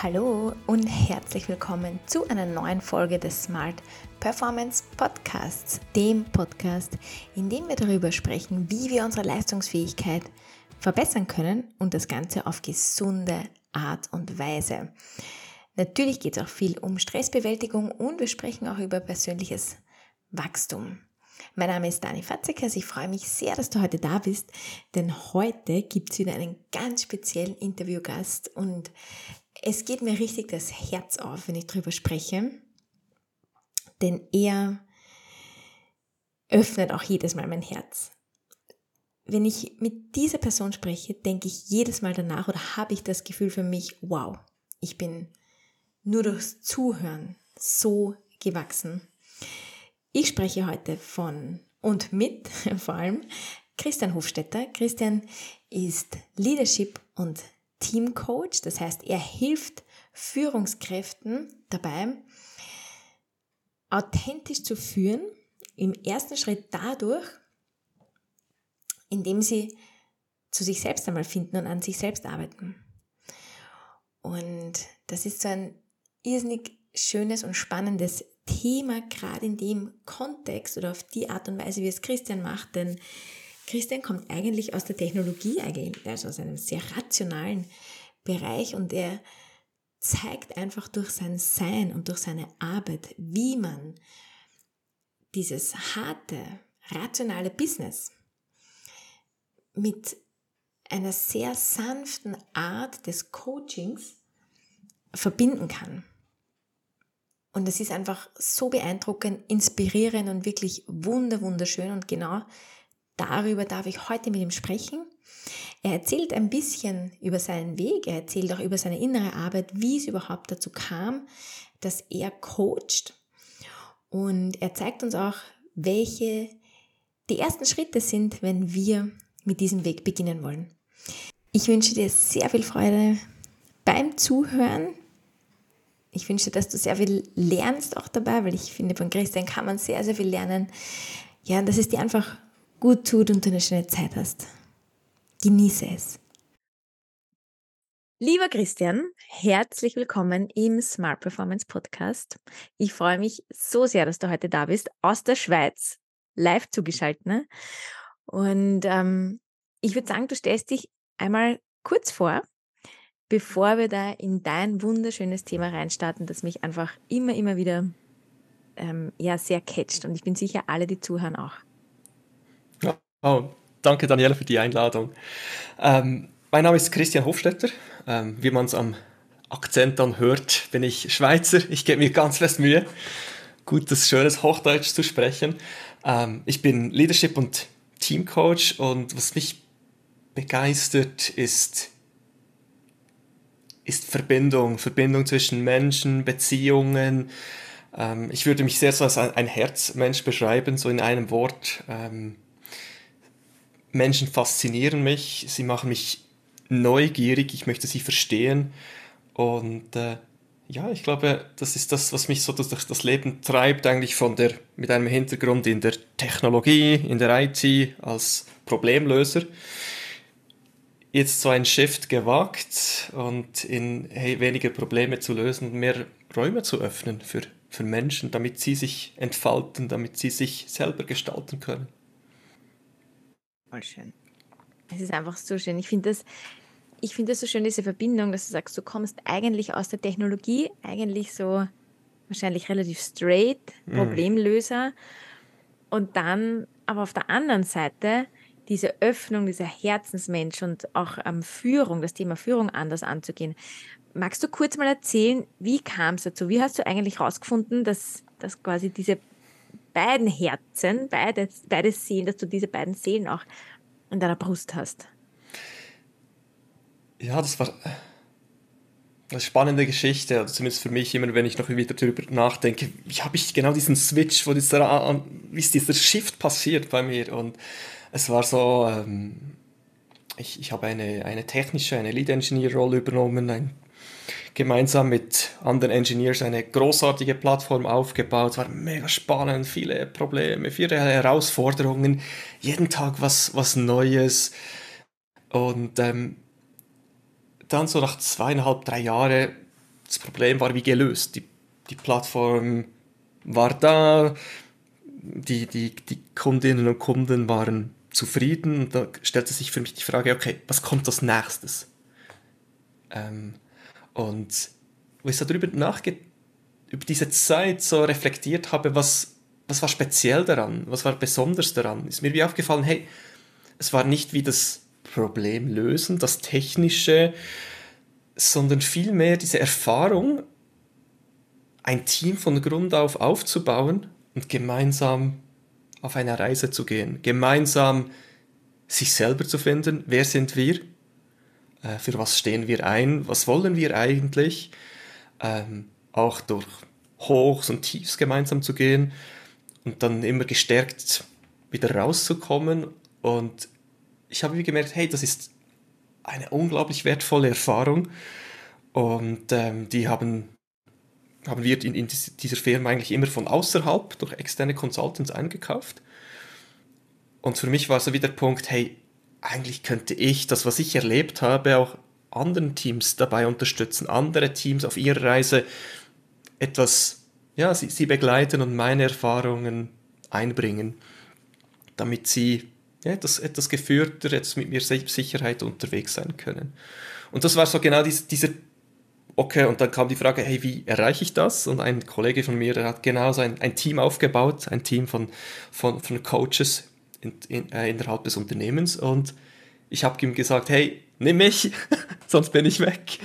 Hallo und herzlich willkommen zu einer neuen Folge des Smart Performance Podcasts, dem Podcast, in dem wir darüber sprechen, wie wir unsere Leistungsfähigkeit verbessern können und das Ganze auf gesunde Art und Weise. Natürlich geht es auch viel um Stressbewältigung und wir sprechen auch über persönliches Wachstum. Mein Name ist Dani Fatzekas. Ich freue mich sehr, dass du heute da bist, denn heute gibt es wieder einen ganz speziellen Interviewgast und es geht mir richtig das Herz auf, wenn ich darüber spreche, denn er öffnet auch jedes Mal mein Herz. Wenn ich mit dieser Person spreche, denke ich jedes Mal danach oder habe ich das Gefühl für mich, wow, ich bin nur durchs Zuhören so gewachsen. Ich spreche heute von und mit vor allem Christian Hofstetter. Christian ist Leadership und Teamcoach. Das heißt, er hilft Führungskräften dabei, authentisch zu führen. Im ersten Schritt dadurch, indem sie zu sich selbst einmal finden und an sich selbst arbeiten. Und das ist so ein irrsinnig schönes und spannendes Thema, gerade in dem Kontext oder auf die Art und Weise, wie es Christian macht, denn Christian kommt eigentlich aus der Technologie, also aus einem sehr rationalen Bereich und er zeigt einfach durch sein Sein und durch seine Arbeit, wie man dieses harte, rationale Business mit einer sehr sanften Art des Coachings verbinden kann. Und es ist einfach so beeindruckend, inspirierend und wirklich wunder, wunderschön. Und genau darüber darf ich heute mit ihm sprechen. Er erzählt ein bisschen über seinen Weg, er erzählt auch über seine innere Arbeit, wie es überhaupt dazu kam, dass er coacht. Und er zeigt uns auch, welche die ersten Schritte sind, wenn wir mit diesem Weg beginnen wollen. Ich wünsche dir sehr viel Freude beim Zuhören. Ich wünsche, dass du sehr viel lernst auch dabei, weil ich finde, von Christian kann man sehr, sehr viel lernen. Ja, dass es dir einfach gut tut und du eine schöne Zeit hast. Genieße es. Lieber Christian, herzlich willkommen im Smart Performance Podcast. Ich freue mich so sehr, dass du heute da bist, aus der Schweiz, live zugeschaltet. Ne? Und ähm, ich würde sagen, du stellst dich einmal kurz vor, bevor wir da in dein wunderschönes Thema reinstarten, das mich einfach immer, immer wieder ähm, ja, sehr catcht. Und ich bin sicher, alle, die zuhören, auch. Oh, danke Daniela für die Einladung. Ähm, mein Name ist Christian Hofstetter. Ähm, wie man es am Akzent dann hört, bin ich Schweizer. Ich gebe mir ganz fest Mühe, gutes, schönes Hochdeutsch zu sprechen. Ähm, ich bin Leadership- und Teamcoach und was mich begeistert ist, ist Verbindung, Verbindung zwischen Menschen, Beziehungen. Ähm, ich würde mich sehr so als ein Herzmensch beschreiben, so in einem Wort. Menschen faszinieren mich, sie machen mich neugierig, ich möchte sie verstehen. Und äh, ja, ich glaube, das ist das, was mich so durch das Leben treibt, eigentlich von der, mit einem Hintergrund in der Technologie, in der IT als Problemlöser. Jetzt so ein Shift gewagt und in hey, weniger Probleme zu lösen mehr Räume zu öffnen für, für Menschen, damit sie sich entfalten, damit sie sich selber gestalten können. Voll schön. Es ist einfach so schön. Ich finde das, ich finde das so schön, diese Verbindung, dass du sagst, du kommst eigentlich aus der Technologie, eigentlich so wahrscheinlich relativ straight, mhm. Problemlöser. Mhm. Und dann aber auf der anderen Seite diese Öffnung, dieser Herzensmensch und auch ähm, Führung, das Thema Führung anders anzugehen. Magst du kurz mal erzählen, wie kam es dazu? Wie hast du eigentlich herausgefunden, dass, dass quasi diese beiden Herzen, beide, beide Seelen, dass du diese beiden Seelen auch in deiner Brust hast? Ja, das war eine spannende Geschichte, zumindest für mich, immer wenn ich noch wieder darüber nachdenke, wie habe ich genau diesen Switch, wo dieser, wie ist dieser Shift passiert bei mir und es war so, ähm, ich, ich habe eine, eine technische, eine Lead-Engineer-Rolle übernommen, ein gemeinsam mit anderen Engineers eine großartige Plattform aufgebaut. War mega spannend, viele Probleme, viele Herausforderungen, jeden Tag was, was Neues. Und ähm, dann so nach zweieinhalb, drei Jahren das Problem war wie gelöst. Die, die Plattform war da, die, die, die Kundinnen und Kunden waren zufrieden. Und da stellte sich für mich die Frage, okay, was kommt als nächstes? Ähm, und wo ich so darüber nachgedacht über diese Zeit so reflektiert habe, was, was war speziell daran, was war besonders daran, ist mir wie aufgefallen, hey, es war nicht wie das Problem lösen, das Technische, sondern vielmehr diese Erfahrung, ein Team von Grund auf aufzubauen und gemeinsam auf eine Reise zu gehen, gemeinsam sich selber zu finden, wer sind wir, äh, für was stehen wir ein, was wollen wir eigentlich, ähm, auch durch Hochs und Tiefs gemeinsam zu gehen und dann immer gestärkt wieder rauszukommen. Und ich habe gemerkt, hey, das ist eine unglaublich wertvolle Erfahrung. Und ähm, die haben, haben wir in, in, dieser Firma eigentlich immer von außerhalb durch externe Consultants eingekauft. Und für mich war so wieder der Punkt, hey, eigentlich könnte ich das, was ich erlebt habe, auch anderen Teams dabei unterstützen, andere Teams auf ihrer Reise etwas, ja, sie, sie begleiten und meine Erfahrungen einbringen, damit sie ja, etwas, etwas geführter, etwas mit mir Sicherheit unterwegs sein können. Und das war so genau dieser, dieser okay, und dann kam die Frage, hey, wie erreiche ich das? Und ein Kollege von mir, der hat genau so ein, ein Team aufgebaut, ein Team von, von, von Coaches in, in, äh, innerhalb des Unternehmens. Und ich habe ihm gesagt, hey, nimm mich, sonst bin ich weg.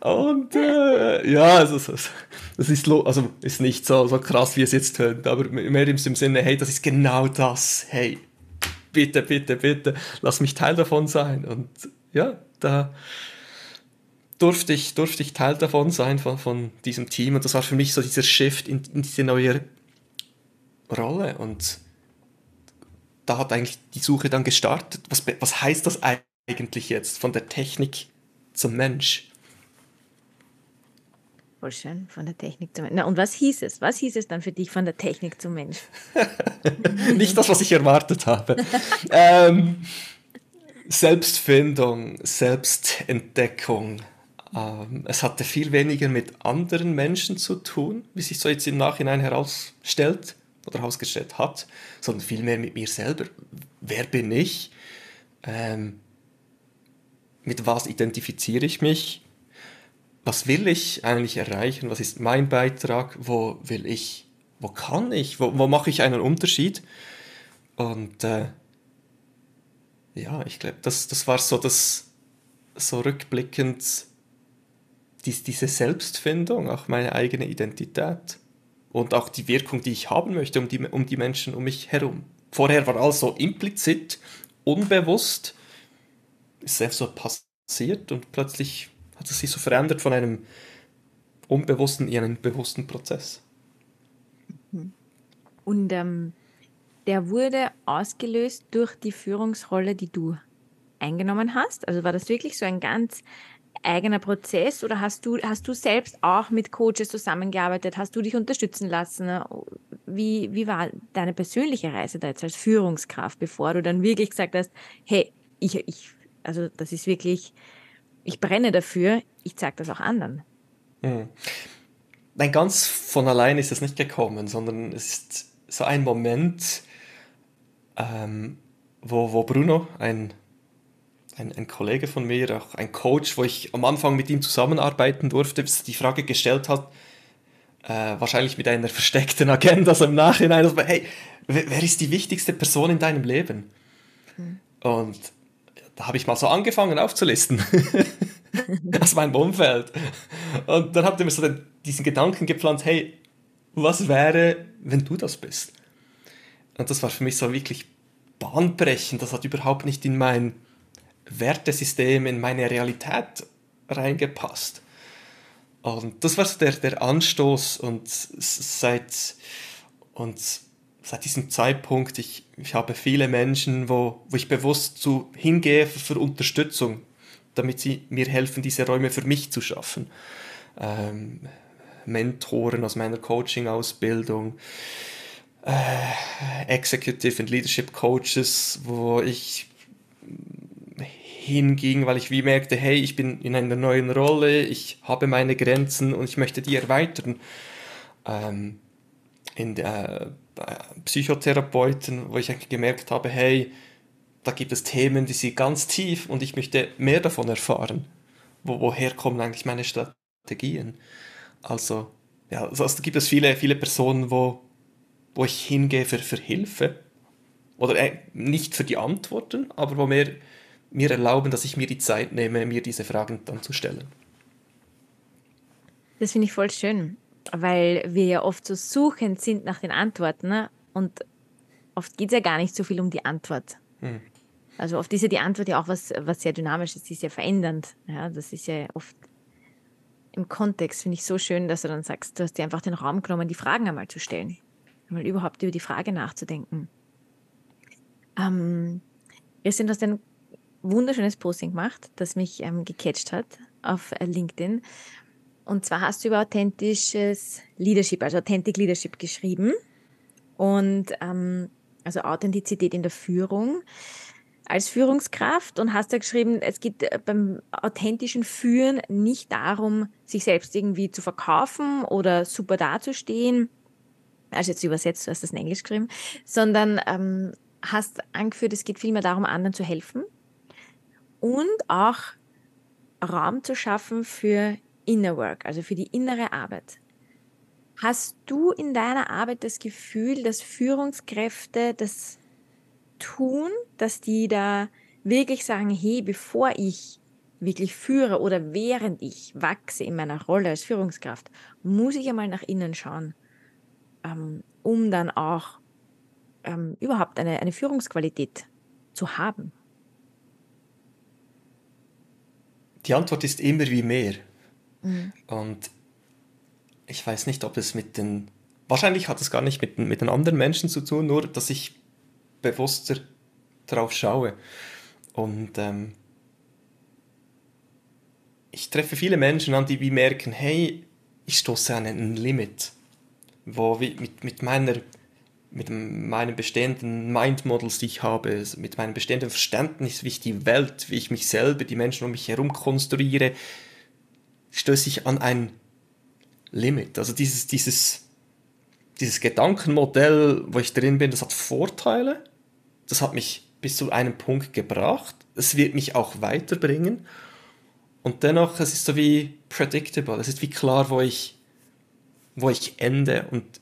Und äh, ja, also, das ist, also, ist nicht so, so krass, wie es jetzt tönt, aber mehr im Sinne, hey, das ist genau das, hey, bitte, bitte, bitte, lass mich Teil davon sein. Und ja, da durfte ich, durfte ich Teil davon sein, von, von diesem Team. Und das war für mich so dieser Shift in, in diese neue Rolle. Und da hat eigentlich die Suche dann gestartet. Was, was heißt das eigentlich jetzt von der Technik zum Mensch? Voll schön, von der Technik zum Mensch. Na, und was hieß es? Was hieß es dann für dich von der Technik zum Mensch? Nicht das, was ich erwartet habe. ähm, Selbstfindung, Selbstentdeckung. Ähm, es hatte viel weniger mit anderen Menschen zu tun, wie sich so jetzt im Nachhinein herausstellt oder herausgestellt hat, sondern vielmehr mit mir selber. Wer bin ich? Ähm, mit was identifiziere ich mich? was will ich eigentlich erreichen? Was ist mein Beitrag? Wo will ich, wo kann ich, wo, wo mache ich einen Unterschied? Und äh, ja, ich glaube, das, das war so das, so rückblickend, dies, diese Selbstfindung, auch meine eigene Identität und auch die Wirkung, die ich haben möchte um die, um die Menschen um mich herum. Vorher war alles so implizit, unbewusst, ist selbst so passiert und plötzlich hat es sich so verändert von einem unbewussten in einen bewussten Prozess. Und ähm, der wurde ausgelöst durch die Führungsrolle, die du eingenommen hast? Also war das wirklich so ein ganz eigener Prozess oder hast du, hast du selbst auch mit Coaches zusammengearbeitet? Hast du dich unterstützen lassen? Wie, wie war deine persönliche Reise da jetzt als Führungskraft, bevor du dann wirklich gesagt hast, hey, ich, ich, also das ist wirklich ich brenne dafür, ich zeige das auch anderen. Hm. Nein, ganz von allein ist es nicht gekommen, sondern es ist so ein Moment, ähm, wo, wo Bruno, ein, ein, ein, Kollege von mir, auch ein Coach, wo ich am Anfang mit ihm zusammenarbeiten durfte, die Frage gestellt hat, äh, wahrscheinlich mit einer versteckten Agenda, so im Nachhinein, also, hey, wer ist die wichtigste Person in deinem Leben? Hm. Und da habe ich mal so angefangen aufzulisten aus meinem Umfeld. Und dann habt ihr mir so den, diesen Gedanken gepflanzt, hey, was wäre, wenn du das bist? Und das war für mich so wirklich bahnbrechend. Das hat überhaupt nicht in mein Wertesystem, in meine Realität reingepasst. Und das war so der, der Anstoß und seit, und seit diesem Zeitpunkt, ich, ich habe viele Menschen, wo, wo ich bewusst zu, hingehe für, für Unterstützung, damit sie mir helfen, diese Räume für mich zu schaffen. Ähm, Mentoren aus meiner Coaching-Ausbildung, äh, Executive and Leadership Coaches, wo ich hinging, weil ich wie merkte, hey, ich bin in einer neuen Rolle, ich habe meine Grenzen und ich möchte die erweitern. Ähm, in der äh, Psychotherapeuten, wo ich eigentlich gemerkt habe, hey, da gibt es Themen, die sind ganz tief und ich möchte mehr davon erfahren. Wo, woher kommen eigentlich meine Strategien? Also, ja, also, also gibt es viele, viele Personen, wo, wo ich hingehe für, für Hilfe. Oder äh, nicht für die Antworten, aber wo mir, mir erlauben, dass ich mir die Zeit nehme, mir diese Fragen dann zu stellen. Das finde ich voll schön, weil wir ja oft so suchend sind nach den Antworten ne? und oft geht es ja gar nicht so viel um die Antwort. Hm. Also oft ist ja die Antwort ja auch was, was sehr dynamisches, die ist ja verändernd. Ja, das ist ja oft im Kontext, finde ich so schön, dass du dann sagst, du hast dir einfach den Raum genommen, die Fragen einmal zu stellen. Einmal überhaupt über die Frage nachzudenken. Ähm, Christian, du hast ein wunderschönes Posting gemacht, das mich ähm, gecatcht hat auf äh, LinkedIn. Und zwar hast du über authentisches Leadership, also Authentic Leadership geschrieben. Und ähm, also Authentizität in der Führung als Führungskraft und hast da geschrieben, es geht äh, beim authentischen Führen nicht darum, sich selbst irgendwie zu verkaufen oder super dazustehen. Also jetzt übersetzt, du hast das in Englisch geschrieben, sondern ähm, hast angeführt, es geht vielmehr darum, anderen zu helfen und auch Raum zu schaffen für Inner Work, also für die innere Arbeit. Hast du in deiner Arbeit das Gefühl, dass Führungskräfte das tun, dass die da wirklich sagen, hey, bevor ich wirklich führe oder während ich wachse in meiner Rolle als Führungskraft, muss ich einmal nach innen schauen, ähm, um dann auch ähm, überhaupt eine, eine Führungsqualität zu haben? Die Antwort ist immer wie mehr. Mhm. Und ich weiß nicht, ob es mit den, wahrscheinlich hat es gar nicht mit, mit den anderen Menschen zu tun, nur dass ich bewusster drauf schaue. Und ähm, ich treffe viele Menschen an, die wie merken, hey, ich stoße an ein Limit, wo mit, mit meiner mit meinen bestehenden Mindmodels, die ich habe, mit meinem bestehenden Verständnis, wie ich die Welt, wie ich mich selber, die Menschen um mich herum konstruiere, stöße ich an ein Limit. Also dieses, dieses, dieses Gedankenmodell, wo ich drin bin, das hat Vorteile, das hat mich bis zu einem Punkt gebracht. Es wird mich auch weiterbringen. Und dennoch, es ist so wie predictable. Es ist wie klar, wo ich, wo ich ende. Und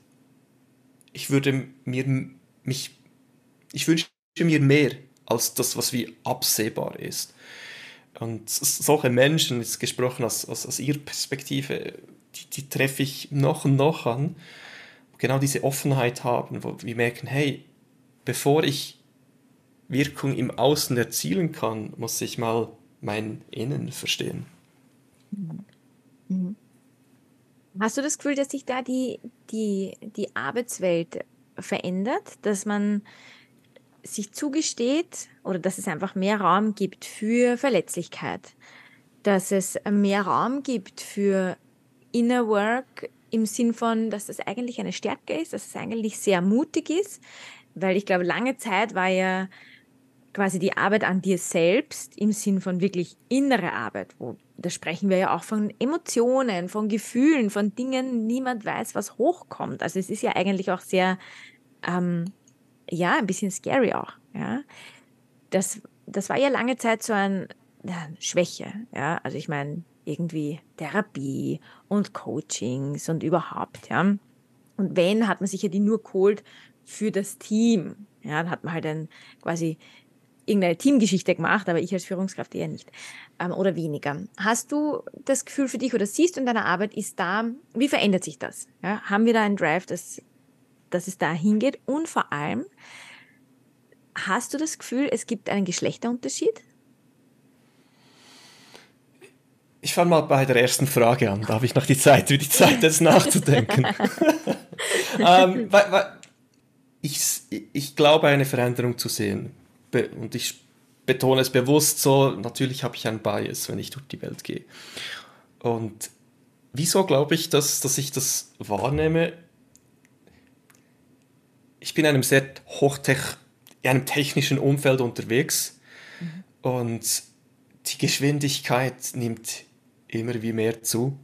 ich würde mir, mich, ich wünsche mir mehr als das, was wie absehbar ist. Und solche Menschen, jetzt gesprochen aus, aus, aus ihrer Perspektive, die, die treffe ich noch und noch an, genau diese Offenheit haben, wo wir merken, hey, bevor ich Wirkung im Außen erzielen kann, muss ich mal mein Innen verstehen. Mhm. Hast du das Gefühl, dass sich da die, die, die Arbeitswelt verändert, dass man sich zugesteht oder dass es einfach mehr Raum gibt für Verletzlichkeit, dass es mehr Raum gibt für Inner Work im Sinn von, dass das eigentlich eine Stärke ist, dass es eigentlich sehr mutig ist, weil ich glaube, lange Zeit war ja quasi die Arbeit an dir selbst im Sinn von wirklich innere Arbeit, wo da sprechen wir ja auch von Emotionen, von Gefühlen, von Dingen, niemand weiß, was hochkommt. Also es ist ja eigentlich auch sehr, ähm, ja, ein bisschen scary auch. Ja, das, das war ja lange Zeit so ein ja, Schwäche. Ja, also ich meine irgendwie Therapie und Coachings und überhaupt. Ja, und wenn hat man sich ja die nur geholt für das Team. Ja, dann hat man halt ein quasi irgendeine Teamgeschichte gemacht, aber ich als Führungskraft eher nicht ähm, oder weniger. Hast du das Gefühl für dich oder siehst du in deiner Arbeit, ist da, wie verändert sich das? Ja, haben wir da einen Drive, dass, dass es da hingeht? Und vor allem, hast du das Gefühl, es gibt einen Geschlechterunterschied? Ich fange mal bei der ersten Frage an. Da habe ich noch die Zeit, die Zeit, das nachzudenken. ähm, weil, weil ich, ich glaube, eine Veränderung zu sehen und ich betone es bewusst so, natürlich habe ich einen Bias, wenn ich durch die Welt gehe. Und wieso glaube ich, dass, dass ich das wahrnehme? Ich bin in einem sehr hochtech, in einem technischen Umfeld unterwegs mhm. und die Geschwindigkeit nimmt immer wie mehr zu.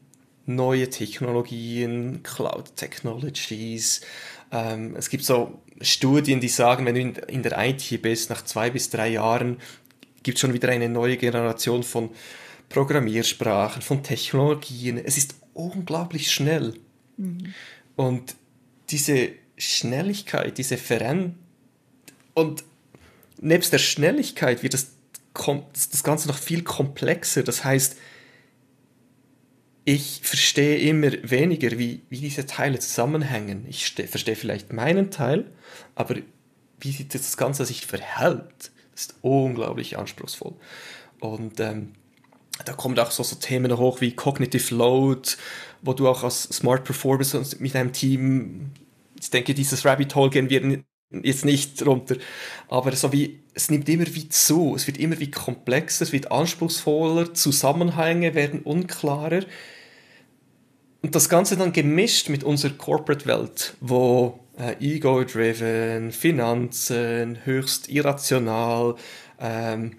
Neue Technologien, Cloud Technologies. Ähm, es gibt so Studien, die sagen, wenn du in, der IT bist, nach zwei bis drei Jahren gibt es schon wieder eine neue Generation von Programmiersprachen, von Technologien. Es ist unglaublich schnell. Mhm. Und diese Schnelligkeit, diese Veränderung und nebst der Schnelligkeit wird das, das Ganze noch viel komplexer. Das heißt, ich verstehe immer weniger, wie, wie diese Teile zusammenhängen. Ich verstehe vielleicht meinen Teil, aber wie sich das Ganze sich verhält, ist unglaublich anspruchsvoll. Und ähm, da kommen auch so, so Themen hoch wie Cognitive Load, wo du auch als Smart Performance mit einem Team, ich denke, dieses Rabbit Hole gehen wir jetzt nicht runter, aber so wie, es nimmt immer wie zu, es wird immer wie komplexer, es wird anspruchsvoller, Zusammenhänge werden unklarer. Und das Ganze dann gemischt mit unserer Corporate-Welt, wo äh, ego-driven, Finanzen, höchst irrational, ähm,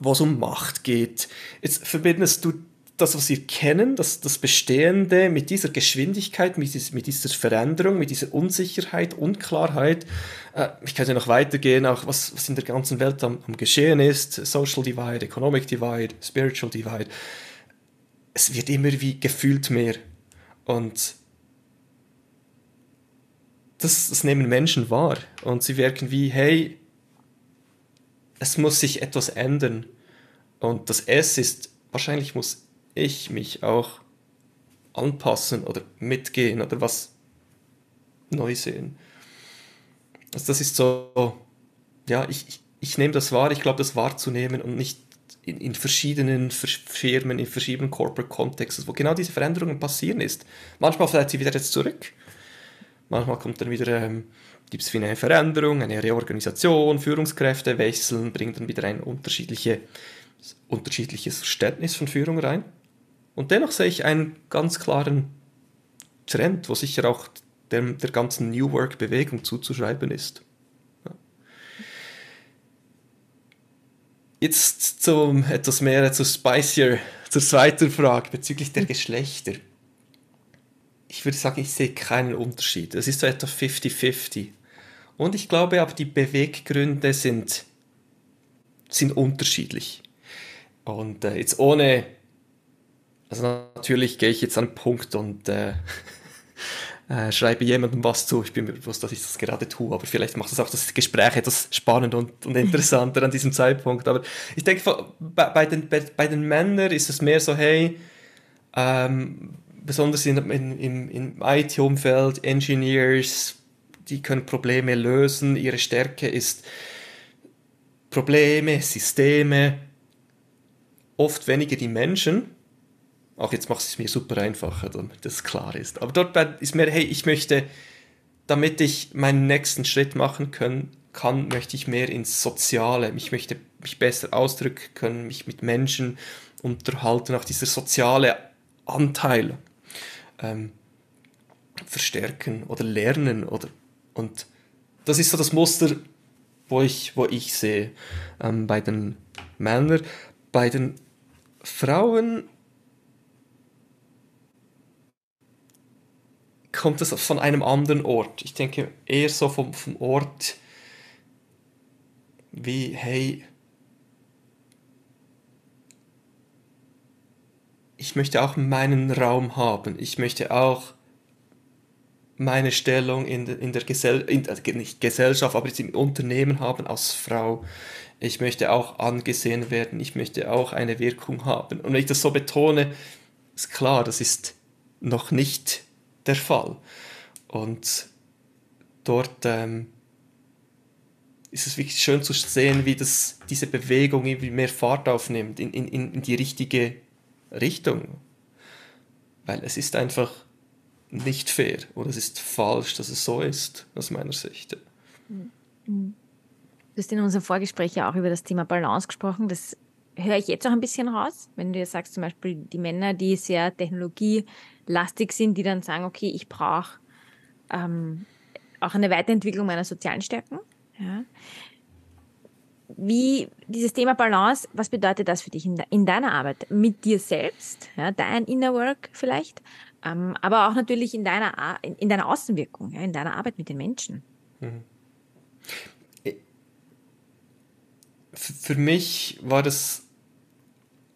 wo es um Macht geht. Jetzt verbindest du das, was wir kennen, das, das Bestehende mit dieser Geschwindigkeit, mit, dies, mit dieser Veränderung, mit dieser Unsicherheit, Unklarheit. Äh, ich könnte noch weitergehen, auch was, was in der ganzen Welt am, am Geschehen ist. Social Divide, Economic Divide, Spiritual Divide. Es wird immer wie gefühlt mehr. Und das, das nehmen Menschen wahr. Und sie wirken wie, hey, es muss sich etwas ändern. Und das S ist, wahrscheinlich muss ich mich auch anpassen oder mitgehen oder was neu sehen. Also das ist so, ja, ich, ich, ich nehme das wahr, ich glaube, das wahrzunehmen und nicht in, in verschiedenen Firmen, in verschiedenen Corporate Kontexten, wo genau diese Veränderungen passieren ist. Manchmal fällt sie wieder jetzt zurück, manchmal kommt dann wieder ähm, gibt es eine Veränderung, eine Reorganisation, Führungskräfte wechseln, bringen dann wieder ein unterschiedliche, unterschiedliches Verständnis von Führung rein. Und dennoch sehe ich einen ganz klaren Trend, wo sicher auch der, der ganzen New Work-Bewegung zuzuschreiben ist. Jetzt zum etwas mehr zu spicier, zur zweiten Frage bezüglich der Geschlechter. Ich würde sagen, ich sehe keinen Unterschied. Es ist so etwa 50-50. Und ich glaube aber, die Beweggründe sind, sind unterschiedlich. Und äh, jetzt ohne, also natürlich gehe ich jetzt an den Punkt und äh, äh, schreibe jemandem was zu. Ich bin mir bewusst, dass ich das gerade tue, aber vielleicht macht das auch das Gespräch etwas spannend und, und interessanter an diesem Zeitpunkt. Aber ich denke, bei, bei, den, bei, bei den Männern ist es mehr so, hey, ähm, besonders in, in, im, im IT-Umfeld, Engineers, die können Probleme lösen. Ihre Stärke ist Probleme, Systeme, oft weniger die Menschen. Auch jetzt macht es mir super einfacher, damit das klar ist. Aber dort ist mir, hey, ich möchte, damit ich meinen nächsten Schritt machen können, kann, möchte ich mehr ins Soziale. Ich möchte mich besser ausdrücken können, mich mit Menschen unterhalten, auch dieser soziale Anteil ähm, verstärken oder lernen oder und das ist so das Muster, wo ich, wo ich sehe ähm, bei den Männern. Bei den Frauen kommt es von einem anderen Ort. Ich denke eher so vom, vom Ort wie, hey, ich möchte auch meinen Raum haben. Ich möchte auch meine Stellung in, der, in der Gesell in, also nicht Gesellschaft, aber im Unternehmen haben als Frau. Ich möchte auch angesehen werden, ich möchte auch eine Wirkung haben. Und wenn ich das so betone, ist klar, das ist noch nicht der Fall. Und dort ähm, ist es wirklich schön zu sehen, wie das, diese Bewegung irgendwie mehr Fahrt aufnimmt in, in, in die richtige Richtung. Weil es ist einfach nicht fair oder es ist falsch, dass es so ist, aus meiner Sicht. Du hast in unserem Vorgespräch ja auch über das Thema Balance gesprochen. Das höre ich jetzt auch ein bisschen raus, wenn du jetzt sagst, zum Beispiel die Männer, die sehr technologielastig sind, die dann sagen, okay, ich brauche ähm, auch eine Weiterentwicklung meiner sozialen Stärken. Ja. wie dieses Thema Balance, was bedeutet das für dich in, de, in deiner Arbeit? Mit dir selbst, ja, dein Inner Work vielleicht, ähm, aber auch natürlich in deiner, in, in deiner Außenwirkung, ja, in deiner Arbeit mit den Menschen. Mhm. Für mich war das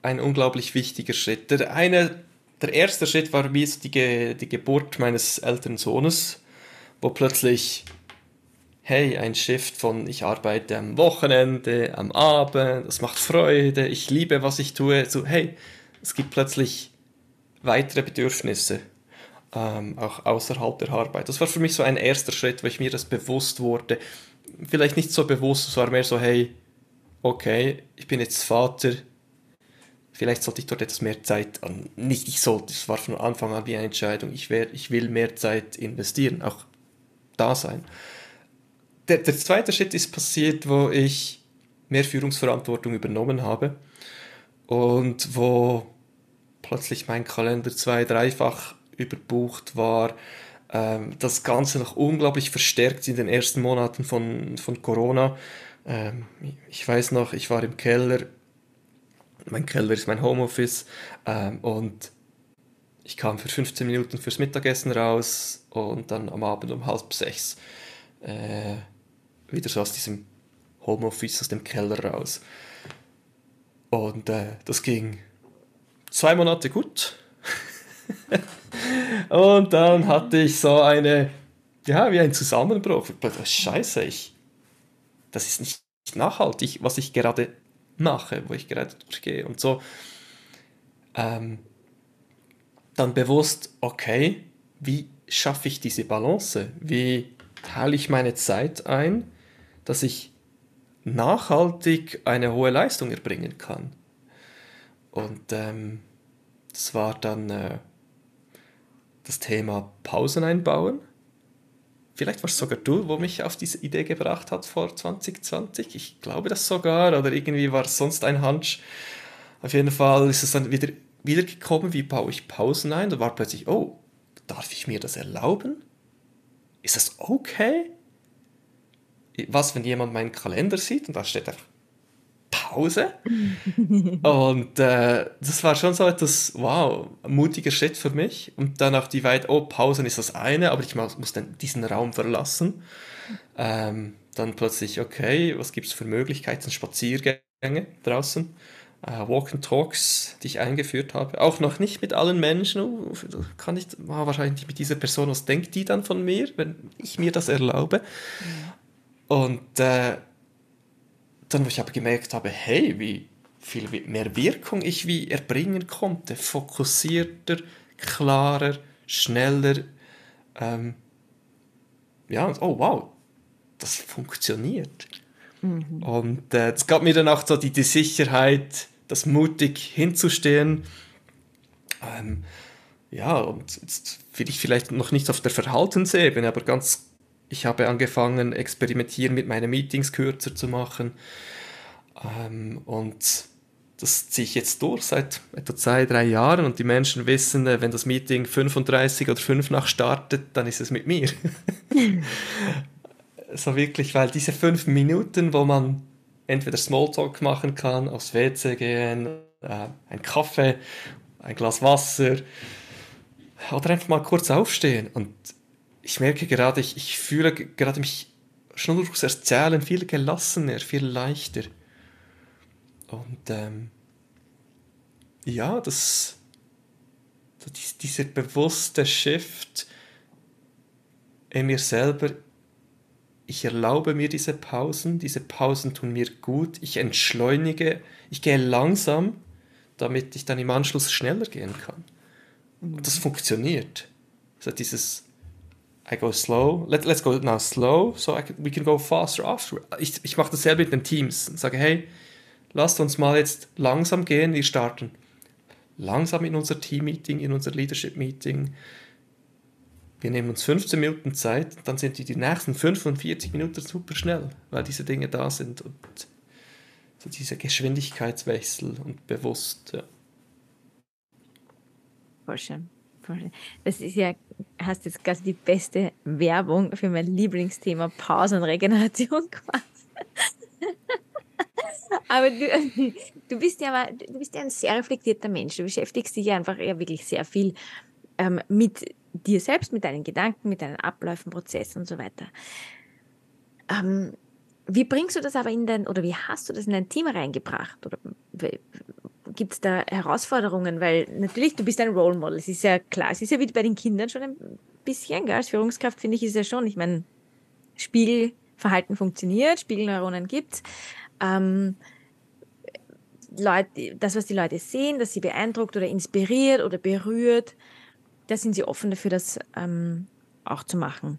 ein unglaublich wichtiger Schritt. Der, eine, der erste Schritt war wie die, die Geburt meines älteren Sohnes, wo plötzlich hey, ein Shift von ich arbeite am Wochenende, am Abend, das macht Freude, ich liebe, was ich tue, so hey, es gibt plötzlich weitere Bedürfnisse, ähm, auch außerhalb der Arbeit. Das war für mich so ein erster Schritt, wo ich mir das bewusst wurde. Vielleicht nicht so bewusst, es war mehr so, hey, okay, ich bin jetzt Vater, vielleicht sollte ich dort etwas mehr Zeit an, nicht ich sollte, es war von Anfang an wie eine Entscheidung, ich, wär, ich will mehr Zeit investieren, auch da sein der, der zweite Schritt ist passiert, wo ich mehr Führungsverantwortung übernommen habe und wo plötzlich mein Kalender zwei-, dreifach überbucht war. Ähm, das Ganze noch unglaublich verstärkt in den ersten Monaten von, von Corona. Ähm, ich weiß noch, ich war im Keller. Mein Keller ist mein Homeoffice ähm, und ich kam für 15 Minuten fürs Mittagessen raus und dann am Abend um halb sechs äh, wieder so aus diesem Homeoffice, aus dem Keller raus. Und äh, das ging zwei Monate gut. und dann hatte ich so eine, ja, wie ein Zusammenbruch. Scheiße, ich, das ist nicht nachhaltig, was ich gerade mache, wo ich gerade durchgehe und so. Ähm, dann bewusst, okay, wie schaffe ich diese Balance? Wie teile ich meine Zeit ein? dass ich nachhaltig eine hohe Leistung erbringen kann. Und ähm, das war dann äh, das Thema Pausen einbauen. Vielleicht war es sogar du, wo mich auf diese Idee gebracht hat vor 2020. Ich glaube das sogar. Oder irgendwie war es sonst ein Hunch. Auf jeden Fall ist es dann wieder, wieder gekommen, wie baue ich Pausen ein. Da war plötzlich, oh, darf ich mir das erlauben? Ist das okay? was, wenn jemand meinen Kalender sieht und da steht einfach Pause? und äh, das war schon so etwas, wow, mutiger Schritt für mich. Und dann auch die weit, oh, Pausen ist das eine, aber ich muss dann diesen Raum verlassen. Ähm, dann plötzlich, okay, was gibt es für Möglichkeiten, Spaziergänge draußen? Uh, Walk and Talks, die ich eingeführt habe. Auch noch nicht mit allen Menschen. Kann ich oh, wahrscheinlich nicht mit dieser Person, was denkt die dann von mir, wenn ich mir das erlaube? Und äh, dann, wo ich aber gemerkt habe, hey, wie viel mehr Wirkung ich wie erbringen konnte, fokussierter, klarer, schneller, ähm, ja, oh wow, das funktioniert. Mhm. Und äh, es gab mir dann auch so die, die Sicherheit, das mutig hinzustehen. Ähm, ja, und jetzt will ich vielleicht noch nicht auf der Verhaltensebene, aber ganz ich habe angefangen, experimentieren mit meinen Meetings kürzer zu machen. Ähm, und das ziehe ich jetzt durch seit etwa zwei, drei Jahren und die Menschen wissen, äh, wenn das Meeting 35 oder 5 nach startet, dann ist es mit mir. so wirklich, weil diese fünf Minuten, wo man entweder Smalltalk machen kann, aufs WC gehen, äh, ein Kaffee, ein Glas Wasser oder einfach mal kurz aufstehen und ich merke gerade, ich, ich fühle gerade mich schon durchs Erzählen viel gelassener, viel leichter. Und ähm, ja, das, das, dieser bewusste Shift in mir selber, ich erlaube mir diese Pausen, diese Pausen tun mir gut, ich entschleunige, ich gehe langsam, damit ich dann im Anschluss schneller gehen kann. Und das funktioniert. Also dieses I go slow. Let, let's go now slow, so can, we can go faster after. Ich, ich mache dasselbe mit den Teams und sage, hey, lasst uns mal jetzt langsam gehen, wir starten langsam in unser Team-Meeting, in unser Leadership-Meeting. Wir nehmen uns 15 Minuten Zeit, dann sind die, die nächsten 45 Minuten super schnell, weil diese Dinge da sind und so diese Geschwindigkeitswechsel und bewusst. Ja. Voll schön. Das ist ja, hast jetzt quasi die beste Werbung für mein Lieblingsthema Pause und Regeneration gemacht. aber du, du bist ja du bist ja ein sehr reflektierter Mensch. Du beschäftigst dich ja einfach ja wirklich sehr viel ähm, mit dir selbst, mit deinen Gedanken, mit deinen Abläufen, Prozessen und so weiter. Ähm, wie bringst du das aber in dein, oder wie hast du das in dein Team reingebracht? Oder gibt es da Herausforderungen? Weil natürlich, du bist ein Role Model, es ist ja klar, es ist ja wie bei den Kindern schon ein bisschen, gell? als Führungskraft finde ich, ist ja schon, ich meine, Spiegelverhalten funktioniert, Spiegelneuronen gibt's. Ähm, Leute, das, was die Leute sehen, das sie beeindruckt oder inspiriert oder berührt, da sind sie offen dafür, das ähm, auch zu machen.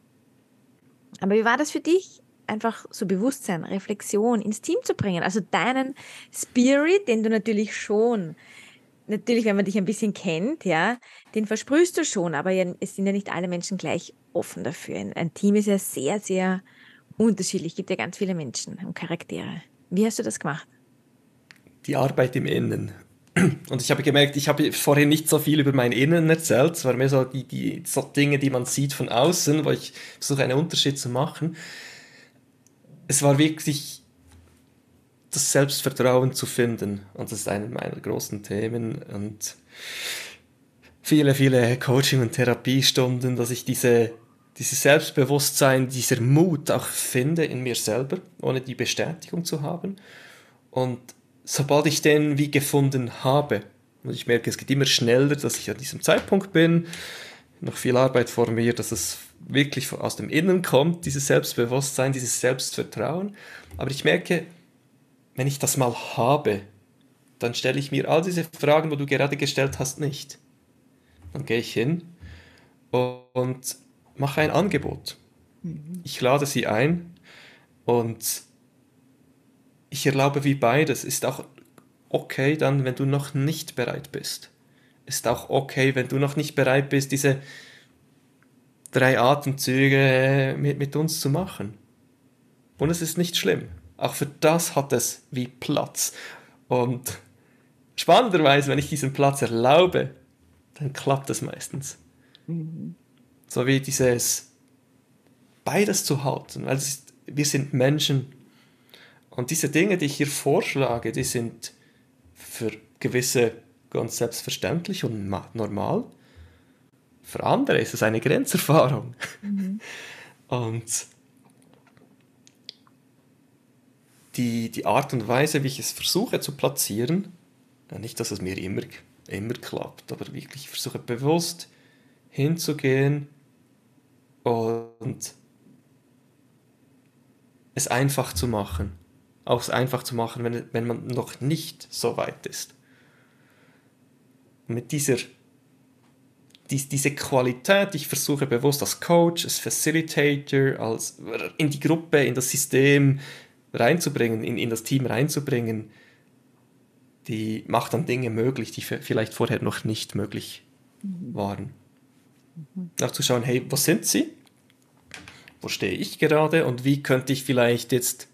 Aber wie war das für dich, einfach so Bewusstsein, Reflexion ins Team zu bringen? Also deinen Spirit, den du natürlich schon, natürlich, wenn man dich ein bisschen kennt, ja, den versprühst du schon, aber es sind ja nicht alle Menschen gleich offen dafür. Ein, ein Team ist ja sehr, sehr unterschiedlich, es gibt ja ganz viele Menschen und Charaktere. Wie hast du das gemacht? Die Arbeit im Innen. Und ich habe gemerkt, ich habe vorhin nicht so viel über mein Innen erzählt. Es waren mehr so die, die so Dinge, die man sieht von außen, wo ich versuche, einen Unterschied zu machen. Es war wirklich das Selbstvertrauen zu finden. Und das ist einer meiner großen Themen. Und viele, viele Coaching- und Therapiestunden, dass ich diese, dieses Selbstbewusstsein, dieser Mut auch finde in mir selber, ohne die Bestätigung zu haben. Und sobald ich den wie gefunden habe, und ich merke, es geht immer schneller, dass ich an diesem Zeitpunkt bin, noch viel Arbeit vor mir, dass es wirklich aus dem Innen kommt, dieses Selbstbewusstsein, dieses Selbstvertrauen. Aber ich merke, wenn ich das mal habe, dann stelle ich mir all diese Fragen, wo du gerade gestellt hast, nicht. Dann gehe ich hin und mache ein Angebot. Mhm. Ich lade sie ein und ich erlaube wie beides. Ist auch okay dann, wenn du noch nicht bereit bist. Ist auch okay, wenn du noch nicht bereit bist, diese drei Atemzüge mit, mit uns zu machen. Und es ist nicht schlimm. Auch für das hat es wie Platz. Und spannenderweise, wenn ich diesen Platz erlaube, dann klappt es meistens. Mhm. So wie dieses beides zu halten, weil ist, wir sind Menschen und diese Dinge, die ich hier vorschlage, die sind für gewisse ganz selbstverständlich und normal. Für andere ist es eine Grenzerfahrung. Mhm. Und die, die Art und Weise, wie ich es versuche zu platzieren, nicht, dass es mir immer, immer klappt, aber wirklich versuche bewusst hinzugehen und es einfach zu machen auch es einfach zu machen, wenn, wenn man noch nicht so weit ist. Und mit dieser die, diese Qualität, ich versuche bewusst als Coach, als Facilitator, als in die Gruppe, in das System reinzubringen, in, in das Team reinzubringen, die macht dann Dinge möglich, die vielleicht vorher noch nicht möglich mhm. waren. Mhm. Auch zu schauen, hey, wo sind sie? Wo stehe ich gerade und wie könnte ich vielleicht jetzt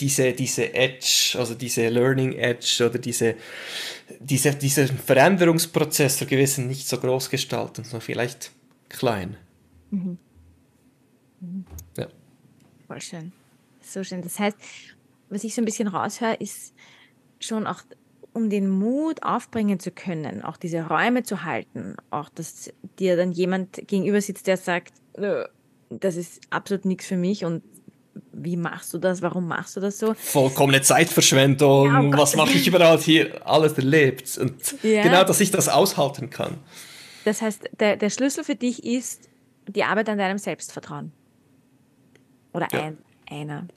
diese, diese Edge, also diese Learning Edge oder diese, diese, dieser Veränderungsprozess für gewissen nicht so groß gestalten, sondern vielleicht klein. Mhm. Mhm. Ja. Voll schön. So schön. Das heißt, was ich so ein bisschen raushöre, ist schon auch, um den Mut aufbringen zu können, auch diese Räume zu halten, auch dass dir dann jemand gegenüber sitzt, der sagt, das ist absolut nichts für mich und wie machst du das? Warum machst du das so? Vollkommene Zeitverschwendung. Ja, oh was mache ich überall hier? Alles erlebt. Und ja. genau, dass ich das aushalten kann. Das heißt, der, der Schlüssel für dich ist die Arbeit an deinem Selbstvertrauen. Oder ja. ein, einer.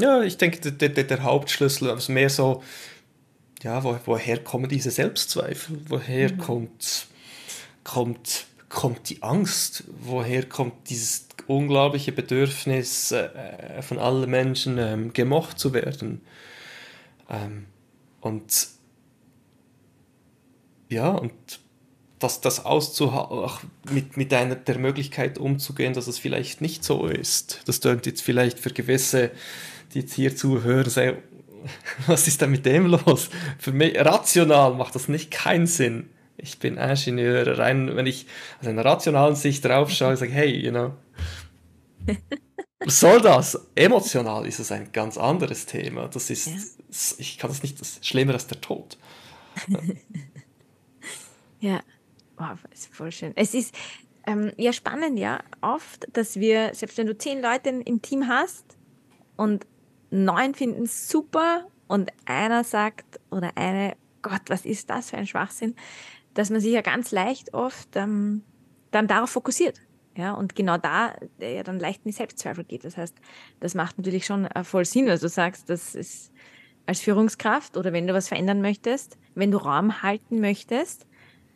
Ja, ich denke, der, der, der Hauptschlüssel ist mehr so, ja, wo, woher kommen diese Selbstzweifel? Woher mhm. kommt, kommt, kommt die Angst? Woher kommt dieses unglaubliche Bedürfnis äh, von allen Menschen ähm, gemocht zu werden. Ähm, und ja, und das, das auszuhalten, mit, mit einer der Möglichkeit umzugehen, dass es vielleicht nicht so ist. Das klingt jetzt vielleicht für gewisse, die jetzt hier zuhören, sagen, was ist denn mit dem los? Für mich rational macht das nicht keinen Sinn. Ich bin Ingenieur, rein, wenn ich aus einer rationalen Sicht drauf schaue, sage, hey, you know, Was soll das? Emotional ist es ein ganz anderes Thema. Das ist, ja. ich kann das nicht, das ist schlimmer als der Tod. ja, wow, ist voll schön. Es ist ähm, ja spannend, ja, oft, dass wir, selbst wenn du zehn Leute im Team hast und neun finden es super und einer sagt oder eine, Gott, was ist das für ein Schwachsinn, dass man sich ja ganz leicht oft ähm, dann darauf fokussiert. Ja, und genau da der ja dann leicht in die Selbstzweifel geht. Das heißt, das macht natürlich schon äh, voll Sinn, was du sagst, das ist als Führungskraft oder wenn du was verändern möchtest, wenn du Raum halten möchtest,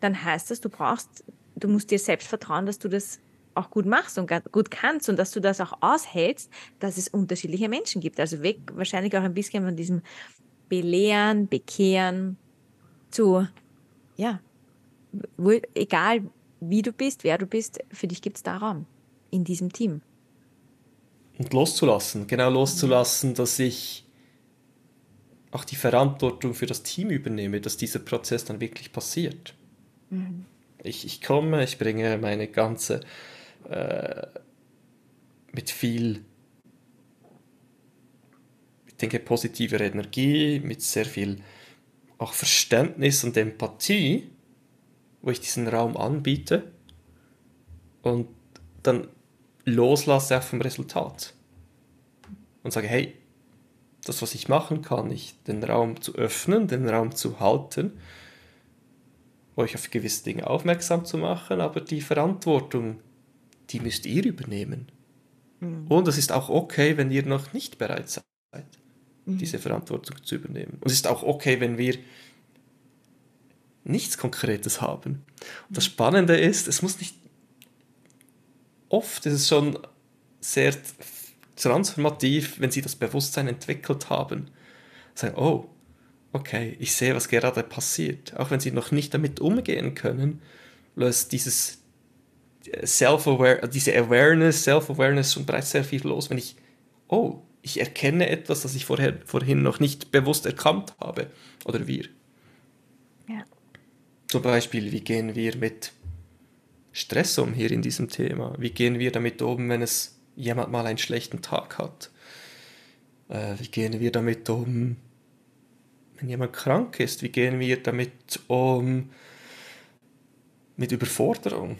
dann heißt das, du brauchst, du musst dir selbst vertrauen, dass du das auch gut machst und gut kannst und dass du das auch aushältst, dass es unterschiedliche Menschen gibt. Also weg wahrscheinlich auch ein bisschen von diesem Belehren, Bekehren zu, ja, egal wie du bist, wer du bist, für dich gibt es da Raum in diesem Team. Und loszulassen, genau loszulassen, dass ich auch die Verantwortung für das Team übernehme, dass dieser Prozess dann wirklich passiert. Mhm. Ich, ich komme, ich bringe meine ganze, äh, mit viel, ich denke, positiver Energie, mit sehr viel auch Verständnis und Empathie wo ich diesen Raum anbiete und dann loslasse auch vom Resultat und sage, hey, das, was ich machen kann, ich den Raum zu öffnen, den Raum zu halten, euch auf gewisse Dinge aufmerksam zu machen, aber die Verantwortung, die müsst ihr übernehmen. Mhm. Und es ist auch okay, wenn ihr noch nicht bereit seid, mhm. diese Verantwortung zu übernehmen. Und es ist auch okay, wenn wir nichts Konkretes haben. Und das Spannende ist, es muss nicht, oft ist es schon sehr transformativ, wenn sie das Bewusstsein entwickelt haben. Sagen, oh, okay, ich sehe, was gerade passiert. Auch wenn sie noch nicht damit umgehen können, löst dieses Self-Aware, diese Awareness, Self-Awareness schon bereits sehr viel los, wenn ich, oh, ich erkenne etwas, das ich vorher, vorhin noch nicht bewusst erkannt habe. Oder wir. Zum Beispiel, wie gehen wir mit Stress um hier in diesem Thema? Wie gehen wir damit um, wenn es jemand mal einen schlechten Tag hat? Äh, wie gehen wir damit um, wenn jemand krank ist? Wie gehen wir damit um mit Überforderung?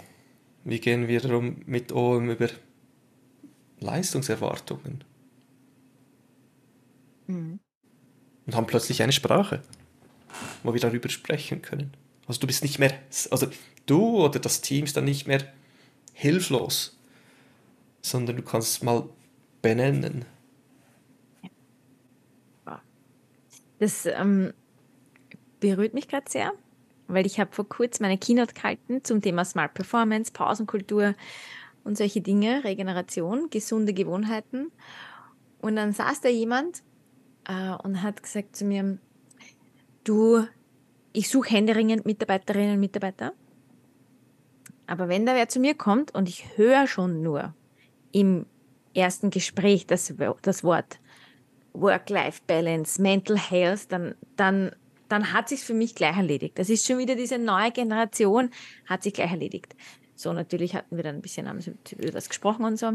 Wie gehen wir damit um über Leistungserwartungen? Mhm. Und haben plötzlich eine Sprache, wo wir darüber sprechen können. Also du bist nicht mehr, also du oder das Team ist dann nicht mehr hilflos, sondern du kannst es mal benennen. Das ähm, berührt mich gerade sehr, weil ich habe vor kurzem meine Keynote gehalten zum Thema Smart Performance, Pausenkultur und solche Dinge, Regeneration, gesunde Gewohnheiten. Und dann saß da jemand äh, und hat gesagt zu mir, du, ich suche händeringend Mitarbeiterinnen und Mitarbeiter. Aber wenn da wer zu mir kommt und ich höre schon nur im ersten Gespräch das, das Wort Work-Life-Balance, Mental Health, dann, dann, dann hat sich für mich gleich erledigt. Das ist schon wieder diese neue Generation, hat sich gleich erledigt. So, natürlich hatten wir dann ein bisschen über das gesprochen und so.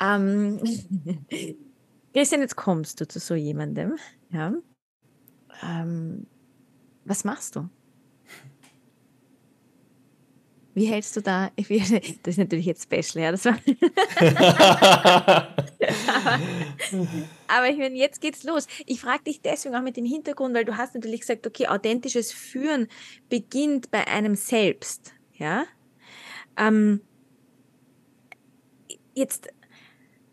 Ähm, Christian, jetzt kommst du zu so jemandem, ja. Ähm, was machst du? Wie hältst du da? Das ist natürlich jetzt special, ja. Das war aber, aber ich meine, jetzt geht's los. Ich frage dich deswegen auch mit dem Hintergrund, weil du hast natürlich gesagt, okay, authentisches Führen beginnt bei einem selbst, ja. Ähm, jetzt